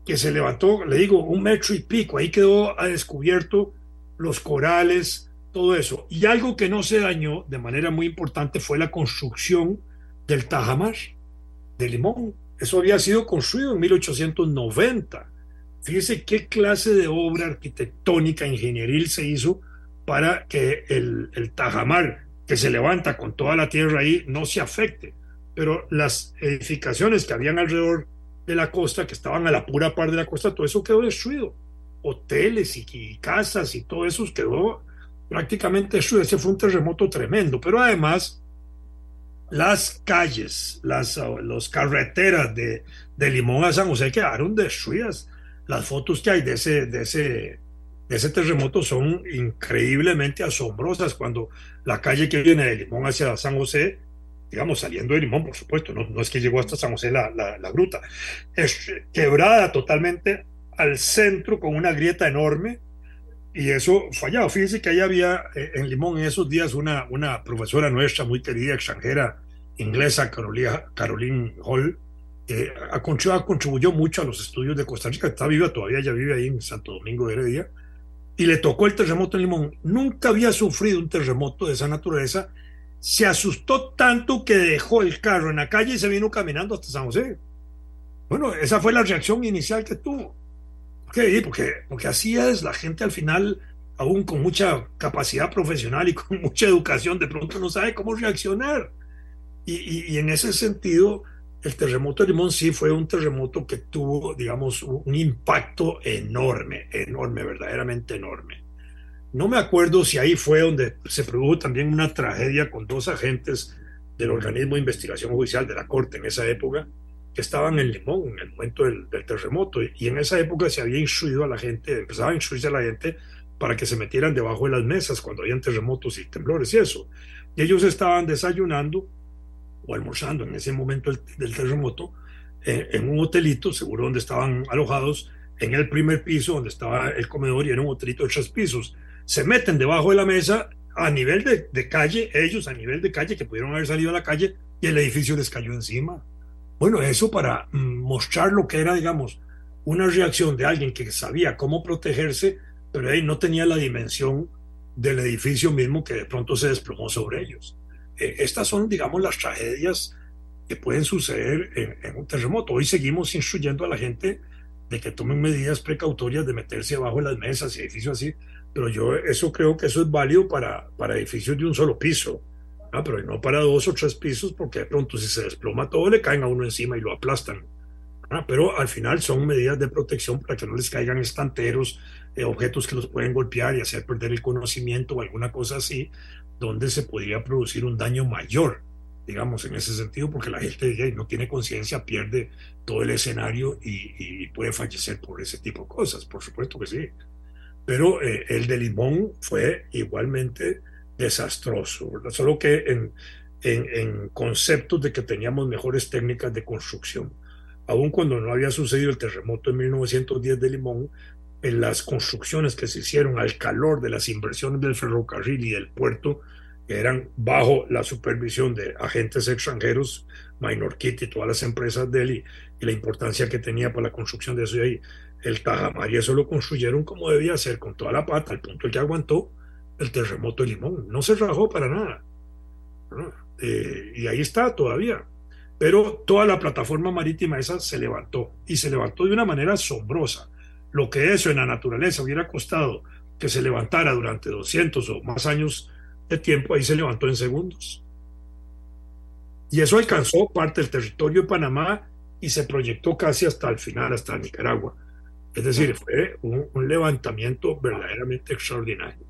que se levantó, le digo, un metro y pico, ahí quedó a descubierto los corales, todo eso. Y algo que no se dañó de manera muy importante fue la construcción del Tajamar de Limón. Eso había sido construido en 1890. Fíjese qué clase de obra arquitectónica, ingenieril se hizo para que el, el Tajamar, que se levanta con toda la tierra ahí, no se afecte pero las edificaciones que habían alrededor de la costa, que estaban a la pura par de la costa, todo eso quedó destruido. Hoteles y, casas y todo eso quedó prácticamente destruido. Ese fue un terremoto tremendo, pero además las calles, las los carreteras de, de Limón a San José quedaron destruidas. Las fotos que hay de ese, de ese, de ese terremoto son increíblemente asombrosas. Cuando la calle que viene de Limón hacia San José digamos, saliendo de Limón, por supuesto, no, no es que llegó hasta San José la, la, gruta, es quebrada totalmente al centro con una grieta enorme y eso fallado. Fíjense que ahí había eh, en Limón en esos días una, una profesora nuestra muy querida, extranjera, inglesa, Carolina, Caroline Hall, contribuyó, contribuyó mucho a los estudios de Costa Rica, está viva todavía, ya vive ahí en Santo Domingo de Heredia, y le tocó el terremoto en Limón. Nunca había sufrido un terremoto de esa naturaleza se asustó tanto que dejó el carro en la calle y se vino caminando hasta San José. Bueno, esa fue la reacción inicial que tuvo. ¿Por qué? Porque, porque así es, la gente al final, aún con mucha capacidad profesional y con mucha educación, de pronto no sabe cómo reaccionar. Y, y, en ese sentido, el terremoto de Limón sí fue un terremoto que tuvo, digamos, un impacto enorme, enorme, verdaderamente enorme. No me acuerdo si ahí fue donde se produjo también una tragedia con dos agentes del organismo de investigación judicial de la Corte en esa época, que estaban en Limón en el momento del, terremoto. Y en esa época se había instruido a la gente, empezaba a instruirse a la gente para que se metieran debajo de las mesas cuando habían terremotos y temblores y eso. Y ellos estaban desayunando o almorzando en ese momento del, terremoto eh, en un hotelito, seguro donde estaban alojados, en el primer piso donde estaba el comedor y era un hotelito de tres pisos se meten debajo de la mesa a nivel de, calle, ellos a nivel de calle, que pudieron haber salido a la calle y el edificio les cayó encima. Bueno, eso para mm, mostrar lo que era, digamos, una reacción de alguien que sabía cómo protegerse, pero ahí no tenía la dimensión del edificio mismo que de pronto se desplomó sobre ellos. E, estas son, digamos, las tragedias que pueden suceder en, un terremoto. Hoy seguimos instruyendo a la gente de que tomen medidas precautorias de meterse abajo de las mesas y edificios así, pero yo eso creo que eso es válido para, para edificios de un solo piso, ¿ah? pero no para dos o tres pisos, porque de pronto si se desploma todo le caen a uno encima y lo aplastan. ¿ah? Pero al final son medidas de protección para que no les caigan estanteros, eh, objetos que los pueden golpear y hacer perder el conocimiento o alguna cosa así, donde se podría producir un daño mayor, digamos, en ese sentido, porque la gente no tiene conciencia, pierde todo el escenario y, y puede fallecer por ese tipo de cosas, por supuesto que sí pero eh, el de Limón fue igualmente desastroso, solo que en, en, conceptos de que teníamos mejores técnicas de construcción. Aun cuando no había sucedido el terremoto en 1910 de Limón, en las construcciones que se hicieron al calor de las inversiones del ferrocarril y del puerto, que eran bajo la supervisión de agentes extranjeros, Minor Kit y todas las empresas de él, y, la importancia que tenía para la construcción de eso y ahí. El Tajamar y eso lo construyeron como debía ser, con toda la pata, al punto que aguantó el terremoto de Limón. No se rajó para nada. Eh, y ahí está todavía. Pero toda la plataforma marítima esa se levantó y se levantó de una manera asombrosa. Lo que eso en la naturaleza hubiera costado que se levantara durante 200 o más años de tiempo, ahí se levantó en segundos. Y eso alcanzó parte del territorio de Panamá y se proyectó casi hasta el final, hasta Nicaragua. Es decir, fue un, levantamiento verdaderamente extraordinario.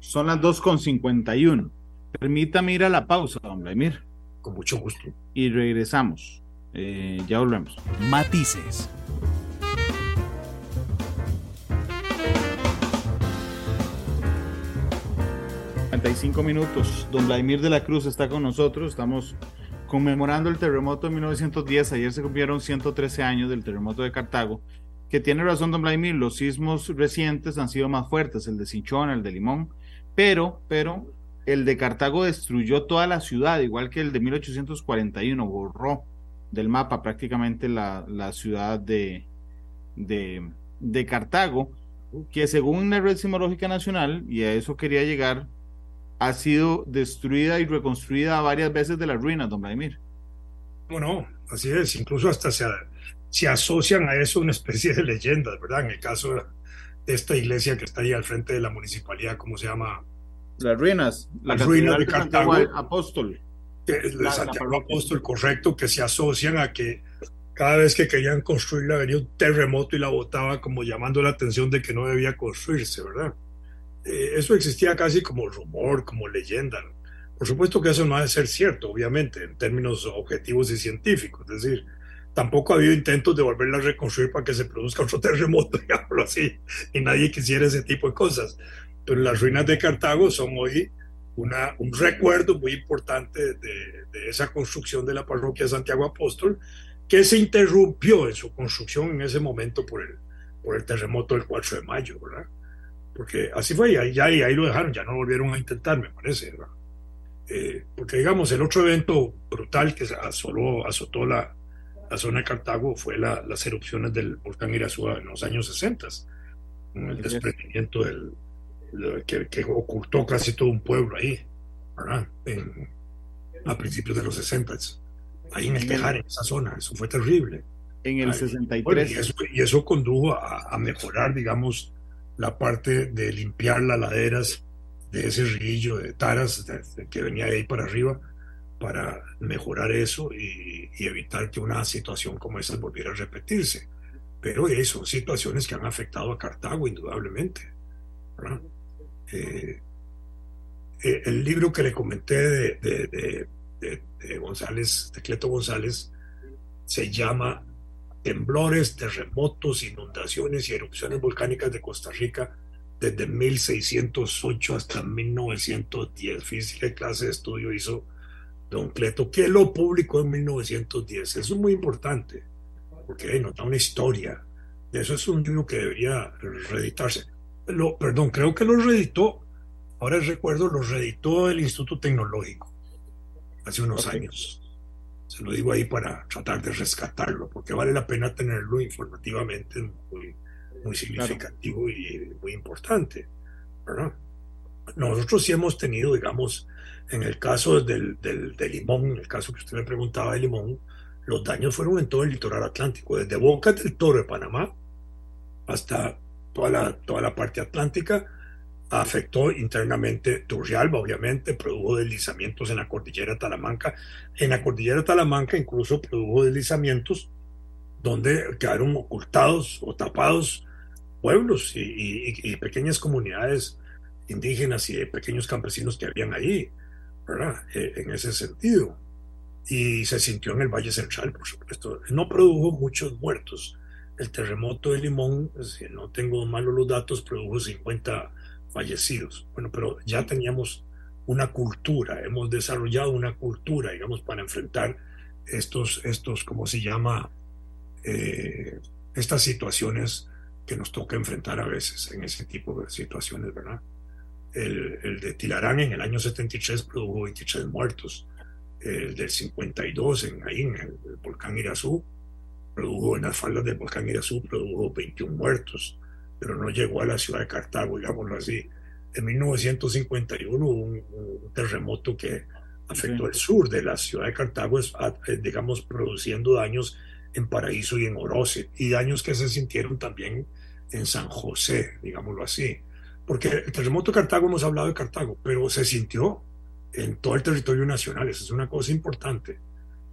Son las 2.51. Permítame ir a la pausa, don Vladimir. Con mucho gusto. Y regresamos. Eh, ya volvemos. Matices. cinco minutos. Don Vladimir de la Cruz está con nosotros. Estamos conmemorando el terremoto de 1910. Ayer se cumplieron 113 años del terremoto de Cartago. Que tiene razón, don Vladimir. Los sismos recientes han sido más fuertes, el de Cinchón, el de Limón. Pero, pero el de Cartago destruyó toda la ciudad, igual que el de 1841, borró del mapa prácticamente la, ciudad de, de, de, Cartago, que según la Red Sismológica Nacional, y a eso quería llegar, ha sido destruida y reconstruida varias veces de las ruinas, don Vladimir. Bueno, así es, incluso hasta se, se asocian a eso una especie de leyendas, ¿verdad? En el caso de esta iglesia que está ahí al frente de la municipalidad, ¿cómo se llama? Las ruinas, las ruinas de Cartago. Apóstol. de Santiago Apóstol, correcto, que se asocian a que cada vez que querían construirla venía un terremoto y la botaba como llamando la atención de que no debía construirse, ¿verdad? Eh, eso existía casi como rumor, como leyenda. Por supuesto que eso no ha de ser cierto, obviamente, en términos objetivos y científicos. Es decir, tampoco ha habido intentos de volverla a reconstruir para que se produzca otro terremoto, digámoslo así, y nadie quisiera ese tipo de cosas. Pero las ruinas de Cartago son hoy una, un recuerdo muy importante de, de, esa construcción de la parroquia Santiago Apóstol, que se interrumpió en su construcción en ese momento por el, por el terremoto del 4 de mayo, ¿verdad? Porque así fue, y ahí, ya, ahí lo dejaron, ya no volvieron a intentar, me parece, ¿verdad? Eh, porque digamos, el otro evento brutal que asoló, azotó la, la zona de Cartago fue la, las erupciones del volcán Irazúa en los años 60, el desprendimiento del, que, ocultó casi todo un pueblo ahí, ¿verdad? a principios de los 60, ahí en el Tejar, en esa zona, eso fue terrible. En el 63. y, eso, y, eso, condujo a, mejorar, digamos, la parte de limpiar las laderas de ese río de taras que venía de ahí para arriba para mejorar eso y, evitar que una situación como esa volviera a repetirse. Pero son situaciones que han afectado a Cartago indudablemente. Eh, eh, el libro que le comenté de, González, de Cleto González, se llama Temblores, terremotos, inundaciones y erupciones volcánicas de Costa Rica desde 1608 hasta 1910. Fíjese qué clase de estudio hizo don Cleto, que lo publicó en 1910. Eso es muy importante, porque nos da una historia. Eso es un libro que debería reeditarse. Lo, perdón, creo que lo reeditó, ahora recuerdo, lo reeditó el Instituto Tecnológico hace unos años. Se lo digo ahí para tratar de rescatarlo, porque vale la pena tenerlo informativamente muy, muy significativo y muy importante. Nosotros sí hemos tenido, digamos, en el caso del, del, de Limón, en el caso que usted me preguntaba de Limón, los daños fueron en todo el litoral atlántico, desde Boca del Toro de Panamá hasta toda la, toda la parte atlántica, afectó internamente Turrialba, obviamente, produjo deslizamientos en la cordillera Talamanca. En la cordillera Talamanca incluso produjo deslizamientos donde quedaron ocultados o tapados pueblos y, pequeñas comunidades indígenas y pequeños campesinos que habían ahí, ¿verdad? E, en ese sentido. Y se sintió en el Valle Central, por supuesto. No produjo muchos muertos. El terremoto de Limón, si no tengo malos los datos, produjo 50 fallecidos. Bueno, pero ya teníamos una cultura, hemos desarrollado una cultura, digamos, para enfrentar estos, estos ¿cómo se llama? Eh, estas situaciones que nos toca enfrentar a veces en ese tipo de situaciones, ¿verdad? El, el de Tilarán en el año 73 produjo 23 muertos, el del 52 en, ahí en el, volcán Irazú, produjo en las faldas del volcán Irazú, produjo 21 muertos, pero no llegó a la ciudad de Cartago, digámoslo así. En 1951 hubo un, un terremoto que afectó el sur de la ciudad de Cartago, digamos, produciendo daños en Paraíso y en Oroce, y daños que se sintieron también en San José, digámoslo así. Porque el terremoto de Cartago, hemos hablado de Cartago, pero se sintió en todo el territorio nacional, eso es una cosa importante.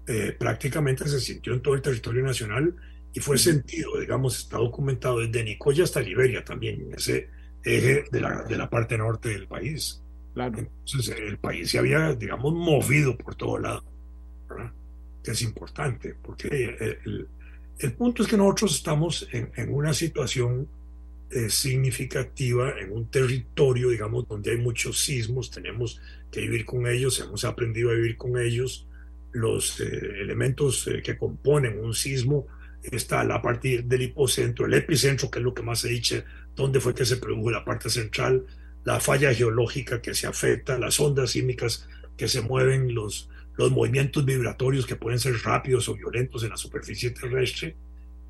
Eh, prácticamente se sintió en todo el territorio nacional y fue sentido, digamos, está documentado desde Nicoya hasta Liberia también, en ese eje de la, de la parte norte del país. Claro. Entonces el país se había, digamos, movido por todo lado, ¿verdad? que es importante, porque el, el, punto es que nosotros estamos en, en una situación eh, significativa, en un territorio, digamos, donde hay muchos sismos, tenemos que vivir con ellos, hemos aprendido a vivir con ellos, los eh, elementos eh, que componen un sismo está a partir del hipocentro, el epicentro, que es lo que más se dice, dónde fue que se produjo la parte central, la falla geológica que se afecta, las ondas sísmicas que se mueven, los, los movimientos vibratorios que pueden ser rápidos o violentos en la superficie terrestre,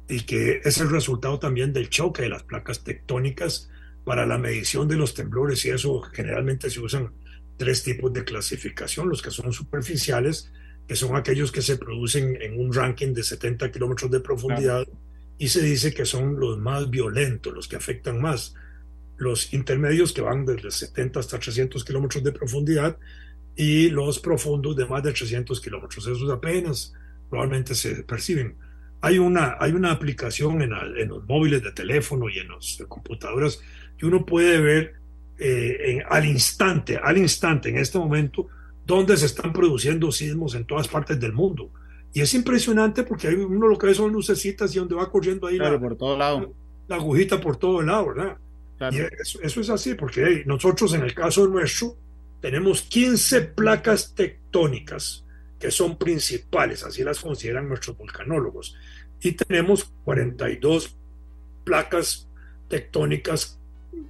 y que es el resultado también del choque de las placas tectónicas para la medición de los temblores, y eso generalmente se usan tres tipos de clasificación, los que son superficiales, que son aquellos que se producen en un ranking de 70 kilómetros de profundidad, y se dice que son los más violentos, los que afectan más los intermedios que van desde 70 hasta 300 kilómetros de profundidad y los profundos de más de 300 kilómetros. Esos apenas probablemente se perciben. Hay una, hay una aplicación en, en los móviles de teléfono y en las computadoras que uno puede ver eh, al instante, al instante, en este momento, donde se están produciendo sismos en todas partes del mundo. Y es impresionante porque uno lo que ve son lucecitas y donde va corriendo ahí la, por todo lado. la agujita por todo lado, ¿verdad? Y eso, es así, porque nosotros en el caso nuestro tenemos 15 placas tectónicas que son principales, así las consideran nuestros volcanólogos, y tenemos 42 placas tectónicas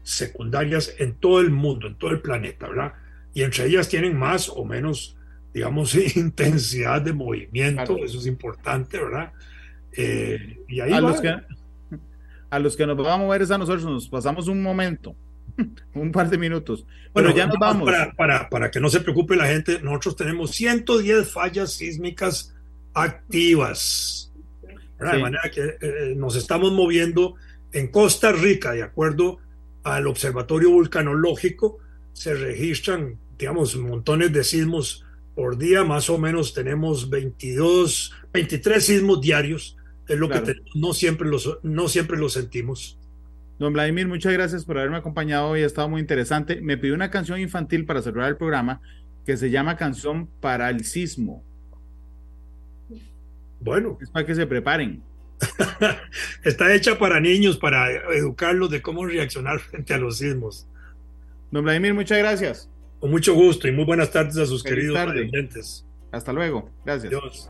secundarias en todo el mundo, en todo el planeta, ¿verdad? Y entre ellas tienen más o menos, digamos, intensidad de movimiento, eso es importante, ¿verdad? Eh, y ahí va, a los que nos vamos a mover es a nosotros, nos pasamos un momento, un par de minutos. Bueno, ya nos vamos. Para, para, para, que no se preocupe la gente, nosotros tenemos 110 fallas sísmicas activas. De manera que eh, nos estamos moviendo en Costa Rica, de acuerdo al Observatorio Vulcanológico, se registran, digamos, montones de sismos por día, más o menos tenemos 22, 23 sismos diarios es lo que no, siempre los, no siempre lo sentimos. Don Vladimir, muchas gracias por haberme acompañado hoy, ha estado muy interesante. Me pidió una canción infantil para cerrar el programa que se llama Canción para el Sismo. Bueno. Es para que se preparen. Está hecha para niños, para educarlos de cómo reaccionar frente a los sismos. Don Vladimir, muchas gracias. Con mucho gusto y muy buenas tardes a sus queridos oyentes. Hasta luego. Gracias. Adiós.